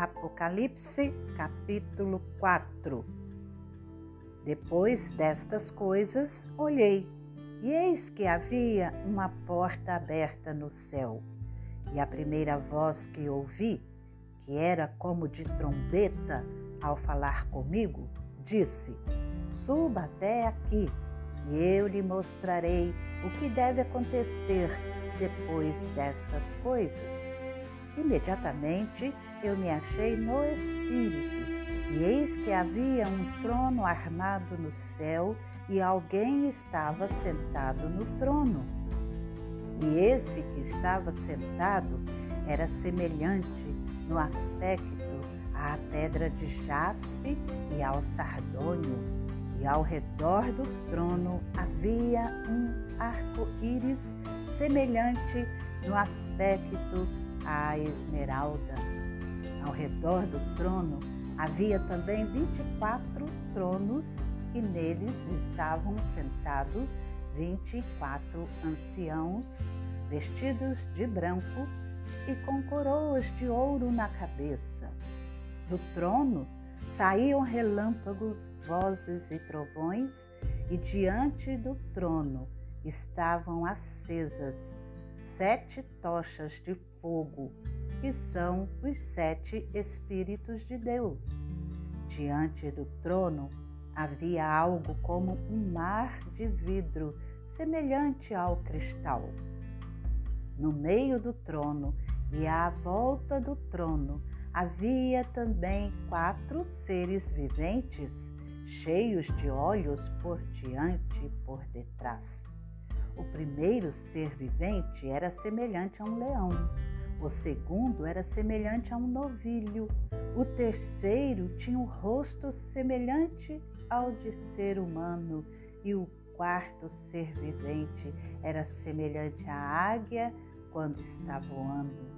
Apocalipse, capítulo 4 Depois destas coisas, olhei, e eis que havia uma porta aberta no céu. E a primeira voz que ouvi, que era como de trombeta ao falar comigo, disse: Suba até aqui, e eu lhe mostrarei o que deve acontecer depois destas coisas. Imediatamente eu me achei no Espírito, e eis que havia um trono armado no céu, e alguém estava sentado no trono. E esse que estava sentado era semelhante no aspecto à pedra de jaspe e ao sardônio, e ao redor do trono havia um arco-íris semelhante no aspecto à esmeralda. Ao redor do trono havia também vinte e quatro tronos e neles estavam sentados vinte e quatro anciãos vestidos de branco e com coroas de ouro na cabeça. Do trono saíam relâmpagos, vozes e trovões, e diante do trono estavam acesas sete tochas de fogo, que são os sete Espíritos de Deus. Diante do trono havia algo como um mar de vidro, semelhante ao cristal. No meio do trono e à volta do trono havia também quatro seres viventes, cheios de olhos por diante e por detrás. O primeiro ser vivente era semelhante a um leão. O segundo era semelhante a um novilho. O terceiro tinha um rosto semelhante ao de ser humano. E o quarto ser vivente era semelhante à águia quando está voando.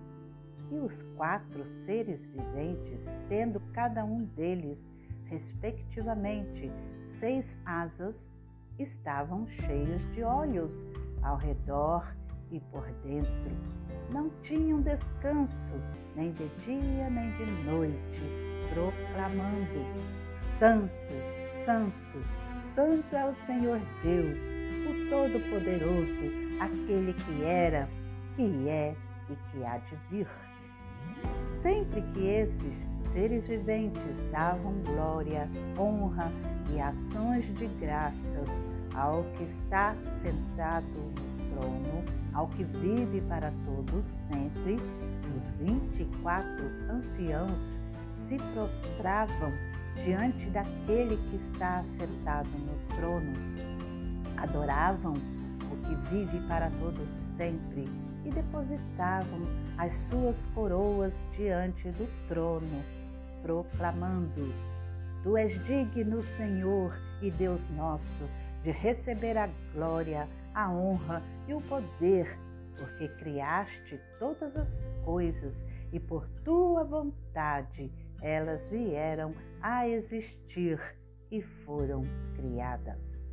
E os quatro seres viventes, tendo cada um deles, respectivamente, seis asas, estavam cheios de olhos ao redor e por dentro. Não tinham descanso, nem de dia nem de noite, proclamando: Santo, Santo, Santo é o Senhor Deus, o Todo-Poderoso, aquele que era, que é e que há de vir. Sempre que esses seres viventes davam glória, honra e ações de graças ao que está sentado no trono, ao que vive para todos sempre, os vinte e quatro anciãos se prostravam diante daquele que está sentado no trono. Adoravam o que vive para todos sempre e depositavam as suas coroas diante do trono, proclamando: Tu és digno, Senhor e Deus nosso, de receber a glória, a honra e o poder, porque criaste todas as coisas e por tua vontade elas vieram a existir e foram criadas.